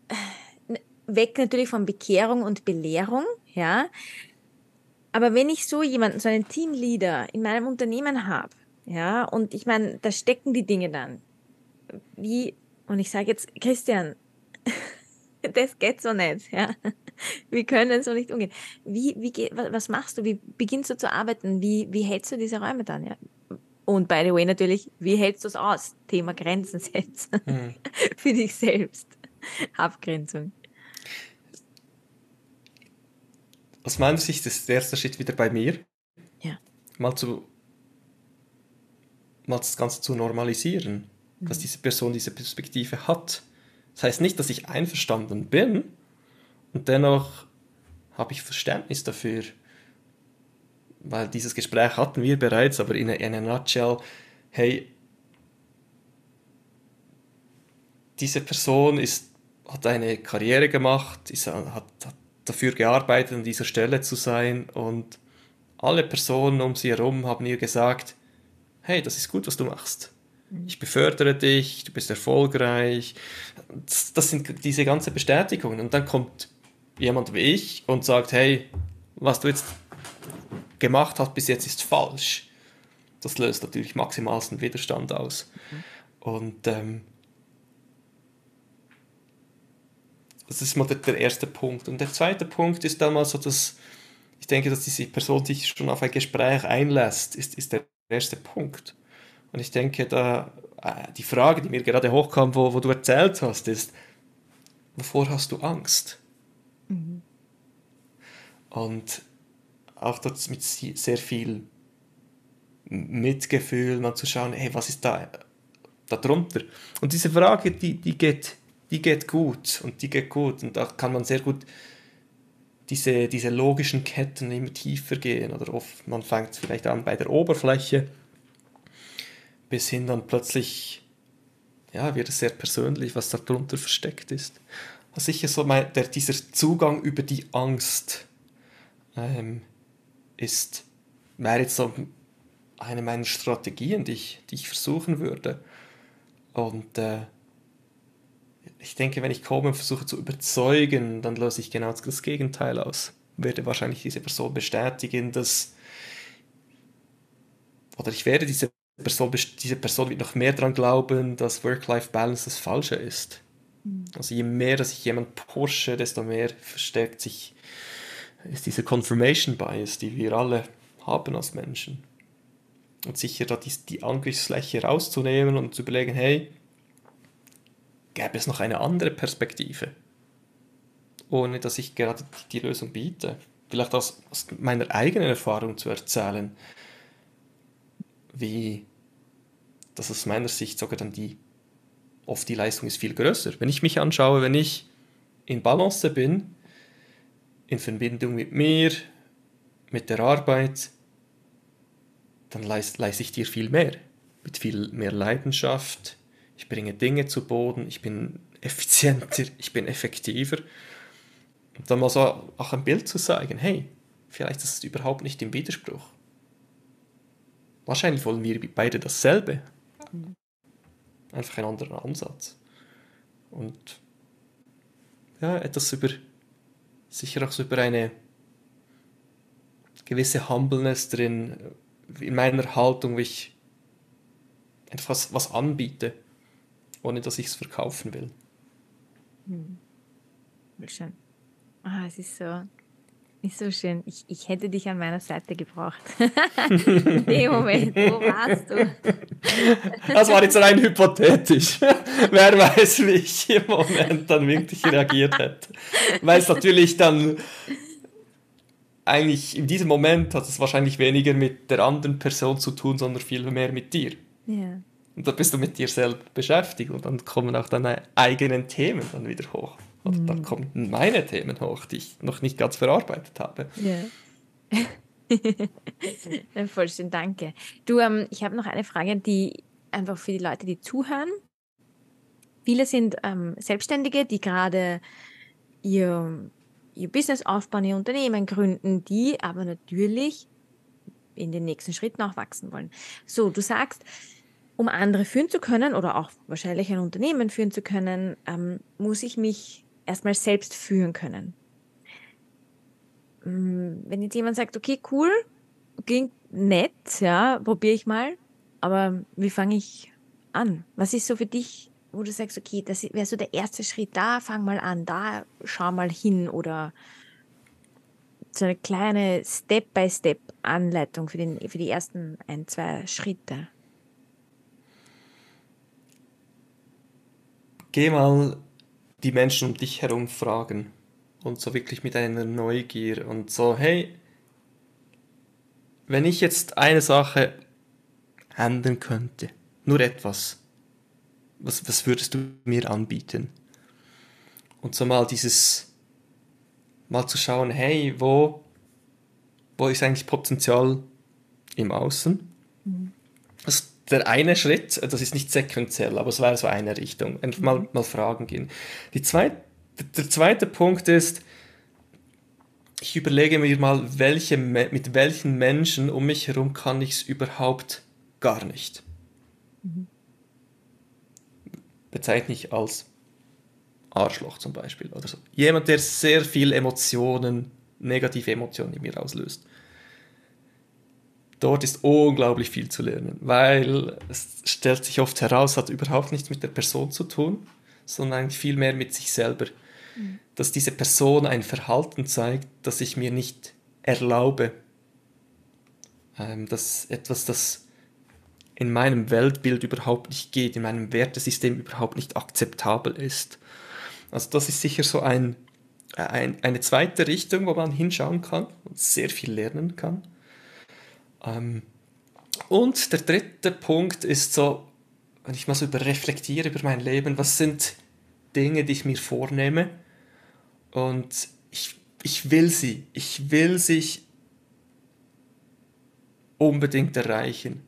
äh, weg natürlich von Bekehrung und Belehrung, ja. Aber wenn ich so jemanden, so einen Teamleader in meinem Unternehmen habe, ja, und ich meine, da stecken die Dinge dann. Wie, und ich sage jetzt, Christian, das geht so nicht, ja. Wir können so nicht umgehen. Wie, wie, was machst du? Wie beginnst du zu arbeiten? Wie, wie hältst du diese Räume dann, ja? Und by the way, natürlich, wie hältst du es aus? Thema Grenzen setzen. Mhm. Für dich selbst. Abgrenzung. Aus meiner Sicht ist der erste Schritt wieder bei mir. Ja. Mal zu mal das Ganze zu normalisieren, mhm. dass diese Person diese Perspektive hat, Das heißt nicht, dass ich einverstanden bin und dennoch habe ich Verständnis dafür, weil dieses Gespräch hatten wir bereits, aber in einer nutshell, hey, diese Person ist, hat eine Karriere gemacht, ist, hat, hat dafür gearbeitet, an dieser Stelle zu sein und alle Personen um sie herum haben ihr gesagt, hey, das ist gut, was du machst. Ich befördere dich, du bist erfolgreich. Das, das sind diese ganzen Bestätigungen. Und dann kommt jemand wie ich und sagt, hey, was du jetzt gemacht hast bis jetzt ist falsch. Das löst natürlich maximalsten Widerstand aus. Mhm. Und ähm, das ist mal der, der, erste Punkt. Und der zweite Punkt ist dann mal so, dass ich denke, dass diese Person sich schon auf ein Gespräch einlässt, ist, ist der erste Punkt. Und ich denke, da äh, die Frage, die mir gerade hochkam, wo, wo du erzählt hast, ist, wovor hast du Angst? Mhm. Und auch dort mit sehr viel Mitgefühl mal zu schauen, hey, was ist da, da drunter? Und diese Frage, die, die, geht, die geht gut und die geht gut und da kann man sehr gut diese, diese logischen Ketten immer tiefer gehen oder oft, man fängt vielleicht an bei der Oberfläche bis hin dann plötzlich ja, wird es sehr persönlich, was darunter versteckt ist. Also sicher so mein, der, dieser Zugang über die Angst ähm, ist, wäre jetzt so eine meiner Strategien, die ich, die ich versuchen würde. Und äh, ich denke, wenn ich komme und versuche zu überzeugen, dann löse ich genau das Gegenteil aus. Werde wahrscheinlich diese Person bestätigen, dass oder ich werde diese Person, diese Person wird noch mehr daran glauben, dass Work-Life-Balance das Falsche ist. Mhm. Also je mehr, dass ich jemand pushe, desto mehr verstärkt sich ist diese Confirmation Bias, die wir alle haben als Menschen. Und sicher da die, die Angriffsfläche rauszunehmen und zu überlegen, hey, gäbe es noch eine andere Perspektive? Ohne dass ich gerade die, Lösung biete. Vielleicht aus, aus meiner eigenen Erfahrung zu erzählen, wie das aus meiner Sicht sogar dann die, oft die Leistung ist viel größer. Wenn ich mich anschaue, wenn ich in Balance bin, in Verbindung mit mir, mit der Arbeit, dann leiste, leiste ich dir viel mehr. Mit viel mehr Leidenschaft. Ich bringe Dinge zu Boden, ich bin effizienter, ich bin effektiver. Und dann mal so auch ein Bild zu zeigen, hey, vielleicht ist es überhaupt nicht im Widerspruch. Wahrscheinlich wollen wir beide dasselbe. Einfach ein anderer Ansatz. Und ja, etwas über sicher auch so über eine gewisse Humbleness drin in meiner Haltung, wie ich etwas was anbiete, ohne dass ich es verkaufen will. Hm. Schön. Ah, es ist so, ist so schön. Ich, ich hätte dich an meiner Seite gebraucht. In dem Moment, wo warst du? das war jetzt rein hypothetisch. Wer weiß, wie ich im Moment dann wirklich reagiert hätte. Weil es natürlich dann eigentlich in diesem Moment hat es wahrscheinlich weniger mit der anderen Person zu tun, sondern viel mehr mit dir. Ja. Und da bist du mit dir selbst beschäftigt und dann kommen auch deine eigenen Themen dann wieder hoch. Und mhm. dann kommen meine Themen hoch, die ich noch nicht ganz verarbeitet habe. Ja. Voll schön, danke. Du, ähm, ich habe noch eine Frage, die einfach für die Leute, die zuhören. Viele sind ähm, Selbstständige, die gerade ihr, ihr Business aufbauen, ihr Unternehmen gründen, die aber natürlich in den nächsten Schritten auch wachsen wollen. So, du sagst, um andere führen zu können oder auch wahrscheinlich ein Unternehmen führen zu können, ähm, muss ich mich erstmal selbst führen können. Mm, wenn jetzt jemand sagt, okay, cool, klingt nett, ja, probiere ich mal, aber wie fange ich an? Was ist so für dich, wo du sagst, okay, das wäre so der erste Schritt, da fang mal an, da schau mal hin oder so eine kleine Step-by-Step-Anleitung für, für die ersten ein, zwei Schritte? Geh mal die Menschen um dich herum fragen und so wirklich mit einer Neugier und so, hey, wenn ich jetzt eine Sache handeln könnte, nur etwas, was, was würdest du mir anbieten? Und so mal dieses, mal zu schauen, hey, wo, wo ist eigentlich Potenzial im Außen? Mhm. Das der eine Schritt, das ist nicht sequenziell, aber es wäre so eine Richtung. Einfach mal, mhm. mal Fragen gehen. Die zweit, der zweite Punkt ist, ich überlege mir mal, welche, mit welchen Menschen um mich herum kann ich es überhaupt gar nicht. Mhm. Bezeichne ich als Arschloch zum Beispiel oder so. Jemand, der sehr viel Emotionen, negative Emotionen in mir auslöst. Dort ist unglaublich viel zu lernen, weil es stellt sich oft heraus, hat überhaupt nichts mit der Person zu tun, sondern eigentlich viel mehr mit sich selber. Mhm. Dass diese Person ein Verhalten zeigt, das ich mir nicht erlaube. Ähm, das etwas, das in meinem Weltbild überhaupt nicht geht, in meinem Wertesystem überhaupt nicht akzeptabel ist. Also das ist sicher so ein, ein, eine zweite Richtung, wo man hinschauen kann und sehr viel lernen kann. Ähm, und der dritte Punkt ist so, wenn ich mal so über reflektiere über mein Leben, was sind Dinge, die ich mir vornehme und ich, ich will sie, ich will sie unbedingt erreichen.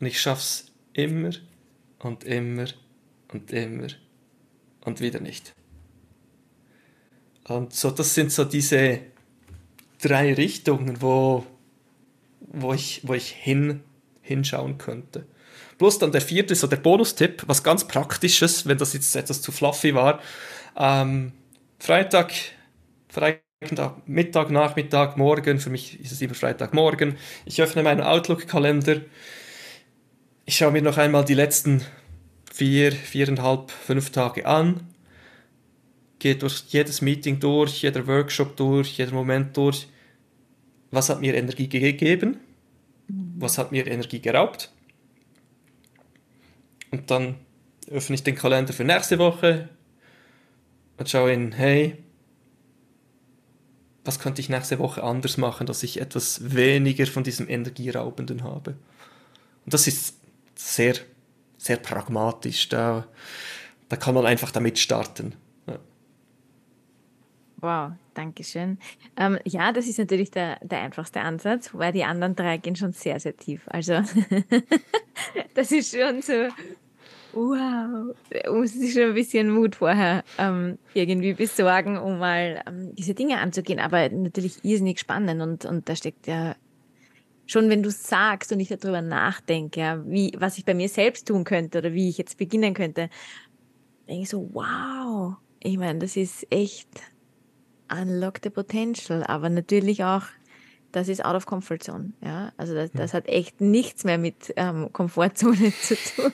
Und ich schaffe es immer und immer und immer und wieder nicht. Und so, das sind so diese drei Richtungen, wo, wo ich, wo ich hin, hinschauen könnte. Plus dann der vierte, so der Bonustipp, was ganz Praktisches, wenn das jetzt etwas zu fluffy war. Ähm, Freitag, Freitag, Mittag, Nachmittag, Morgen, für mich ist es immer Freitagmorgen. Ich öffne meinen Outlook-Kalender, ich schaue mir noch einmal die letzten vier, viereinhalb, fünf Tage an, gehe durch jedes Meeting durch, jeder Workshop durch, jeder Moment durch. Was hat mir Energie gegeben? Was hat mir Energie geraubt? Und dann öffne ich den Kalender für nächste Woche und schaue in, hey, was könnte ich nächste Woche anders machen, dass ich etwas weniger von diesem Energieraubenden habe? Und das ist sehr, sehr pragmatisch. Da, da kann man einfach damit starten. Wow, danke schön. Ähm, ja, das ist natürlich der, der einfachste Ansatz, weil die anderen drei gehen schon sehr, sehr tief. Also, das ist schon so, wow, da muss sich schon ein bisschen Mut vorher ähm, irgendwie besorgen, um mal ähm, diese Dinge anzugehen. Aber natürlich irrsinnig spannend und, und da steckt ja schon wenn du sagst und ich darüber nachdenke, ja, wie, was ich bei mir selbst tun könnte oder wie ich jetzt beginnen könnte, denke ich so, wow, ich meine, das ist echt unlock the potential, aber natürlich auch, das ist out of comfort zone, ja, also das, das hat echt nichts mehr mit ähm, Komfortzone zu tun.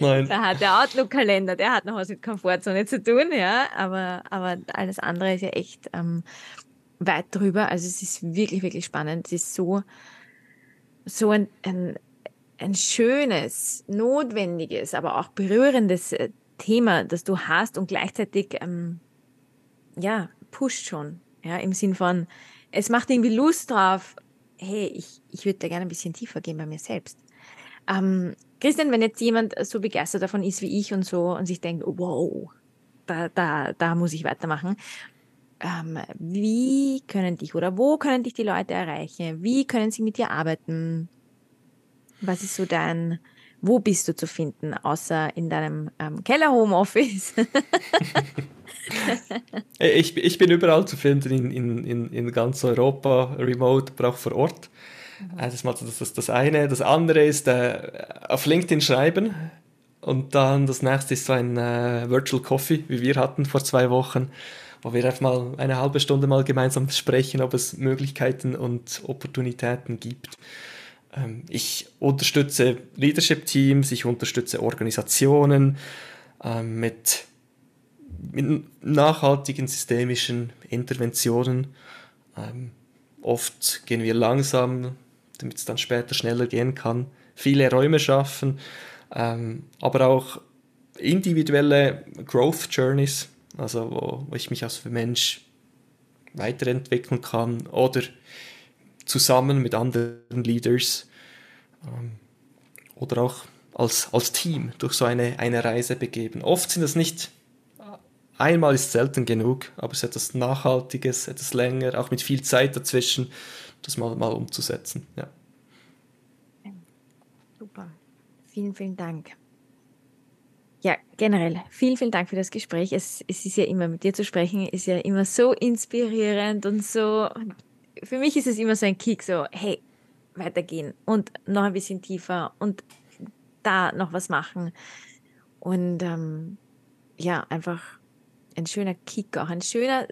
Nein. Da hat der Outlook-Kalender, der hat noch was mit Komfortzone zu tun, ja, aber, aber alles andere ist ja echt ähm, weit drüber. Also es ist wirklich, wirklich spannend. Es ist so, so ein, ein, ein schönes, notwendiges, aber auch berührendes äh, Thema, das du hast und gleichzeitig, ähm, ja, pusht schon. Ja, im Sinn von, es macht irgendwie Lust drauf, hey, ich, ich würde da gerne ein bisschen tiefer gehen bei mir selbst. Ähm, Christian, wenn jetzt jemand so begeistert davon ist wie ich und so und sich denkt, wow, da, da, da muss ich weitermachen ähm, wie können dich oder wo können dich die Leute erreichen? Wie können sie mit dir arbeiten? Was ist so dein, wo bist du zu finden, außer in deinem ähm, Keller-Homeoffice? ich, ich bin überall zu finden, in, in, in, in ganz Europa, remote, braucht vor Ort. Mhm. Das ist das, das eine. Das andere ist äh, auf LinkedIn schreiben. Und dann das nächste ist so ein äh, Virtual Coffee, wie wir hatten vor zwei Wochen wo wir einfach mal eine halbe Stunde mal gemeinsam sprechen, ob es Möglichkeiten und Opportunitäten gibt. Ähm, ich unterstütze Leadership-Teams, ich unterstütze Organisationen ähm, mit, mit nachhaltigen systemischen Interventionen. Ähm, oft gehen wir langsam, damit es dann später schneller gehen kann. Viele Räume schaffen, aber auch individuelle Growth Journeys also wo, wo ich mich als Mensch weiterentwickeln kann oder zusammen mit anderen Leaders ähm, oder auch als, als Team durch so eine, eine Reise begeben. Oft sind das nicht, einmal ist selten genug, aber es ist etwas Nachhaltiges, etwas länger, auch mit viel Zeit dazwischen, das mal, mal umzusetzen. Ja. Super. Vielen, vielen Dank. Ja, generell, vielen, vielen Dank für das Gespräch. Es, es ist ja immer, mit dir zu sprechen, ist ja immer so inspirierend und so, für mich ist es immer so ein Kick, so, hey, weitergehen und noch ein bisschen tiefer und da noch was machen. Und ähm, ja, einfach ein schöner Kick auch, ein schöner,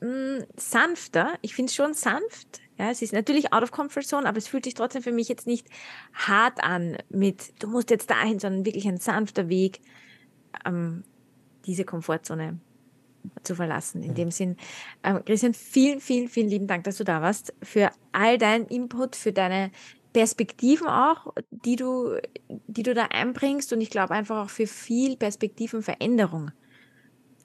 mh, mm, sanfter, ich finde es schon sanft. Ja, es ist natürlich out of comfort zone, aber es fühlt sich trotzdem für mich jetzt nicht hart an mit, du musst jetzt dahin, sondern wirklich ein sanfter Weg, ähm, diese Komfortzone zu verlassen. In dem Sinn, ähm, Christian, vielen, vielen, vielen lieben Dank, dass du da warst, für all deinen Input, für deine Perspektiven auch, die du, die du da einbringst und ich glaube einfach auch für viel Perspektivenveränderung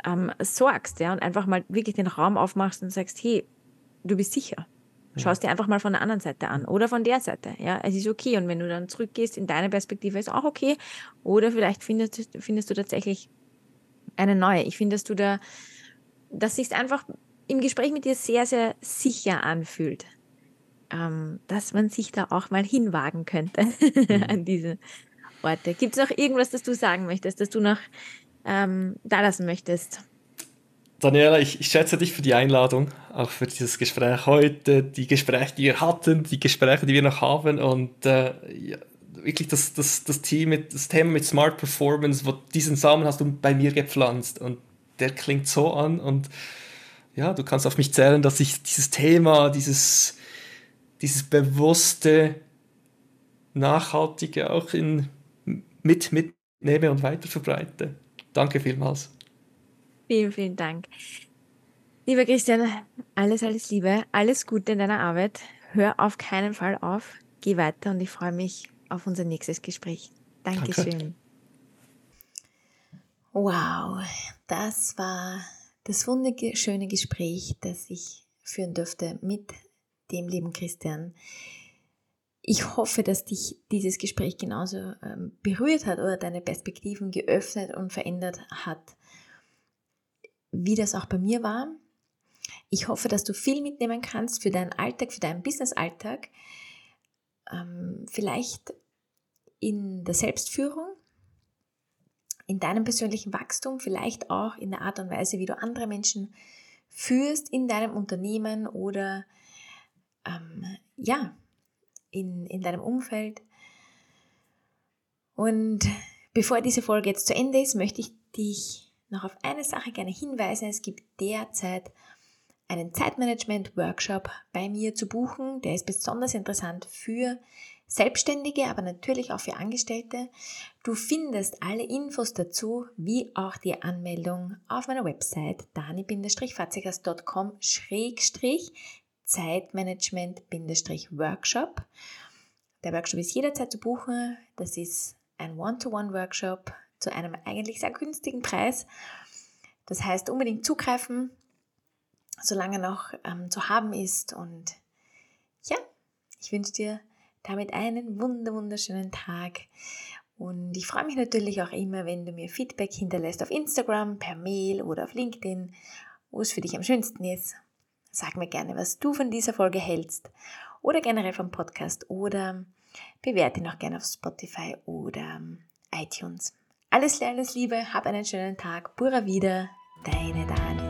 ähm, sorgst, ja, und einfach mal wirklich den Raum aufmachst und sagst, hey, du bist sicher. Schaust dir einfach mal von der anderen Seite an oder von der Seite. Ja, es ist okay. Und wenn du dann zurückgehst in deine Perspektive, ist auch okay. Oder vielleicht findest, findest du tatsächlich eine neue. Ich finde, dass du da, dass sich einfach im Gespräch mit dir sehr, sehr sicher anfühlt, ähm, dass man sich da auch mal hinwagen könnte mhm. an diese Orte. Gibt es noch irgendwas, das du sagen möchtest, das du noch ähm, da lassen möchtest? Daniela, ich, ich schätze dich für die Einladung, auch für dieses Gespräch heute, die Gespräche, die wir hatten, die Gespräche, die wir noch haben und äh, ja, wirklich das, das, das, Team mit, das Thema mit Smart Performance, wo diesen Samen hast du bei mir gepflanzt und der klingt so an und ja, du kannst auf mich zählen, dass ich dieses Thema, dieses, dieses bewusste, nachhaltige auch in, mit, mitnehme und weiter verbreite. Danke vielmals. Vielen, vielen Dank. Lieber Christian, alles, alles Liebe, alles Gute in deiner Arbeit. Hör auf keinen Fall auf. Geh weiter und ich freue mich auf unser nächstes Gespräch. Dankeschön. Danke. Wow, das war das wunderschöne Gespräch, das ich führen durfte mit dem lieben Christian. Ich hoffe, dass dich dieses Gespräch genauso ähm, berührt hat oder deine Perspektiven geöffnet und verändert hat, wie das auch bei mir war. Ich hoffe, dass du viel mitnehmen kannst für deinen Alltag, für deinen Business-Alltag ähm, vielleicht in der Selbstführung, in deinem persönlichen Wachstum, vielleicht auch in der Art und Weise, wie du andere Menschen führst in deinem Unternehmen oder ähm, ja, in, in deinem Umfeld. Und bevor diese Folge jetzt zu Ende ist, möchte ich dich noch auf eine Sache gerne hinweisen. Es gibt derzeit einen Zeitmanagement-Workshop bei mir zu buchen. Der ist besonders interessant für Selbstständige, aber natürlich auch für Angestellte. Du findest alle Infos dazu, wie auch die Anmeldung auf meiner Website dani-fatzigas.com Zeitmanagement-Workshop. Der Workshop ist jederzeit zu buchen. Das ist ein One-to-One-Workshop zu einem eigentlich sehr günstigen Preis. Das heißt, unbedingt zugreifen solange noch ähm, zu haben ist. Und ja, ich wünsche dir damit einen wunder wunderschönen Tag. Und ich freue mich natürlich auch immer, wenn du mir Feedback hinterlässt auf Instagram, per Mail oder auf LinkedIn, wo es für dich am schönsten ist. Sag mir gerne, was du von dieser Folge hältst oder generell vom Podcast oder bewerte noch gerne auf Spotify oder iTunes. Alles, alles Liebe, hab einen schönen Tag. Pura wieder, deine Dani.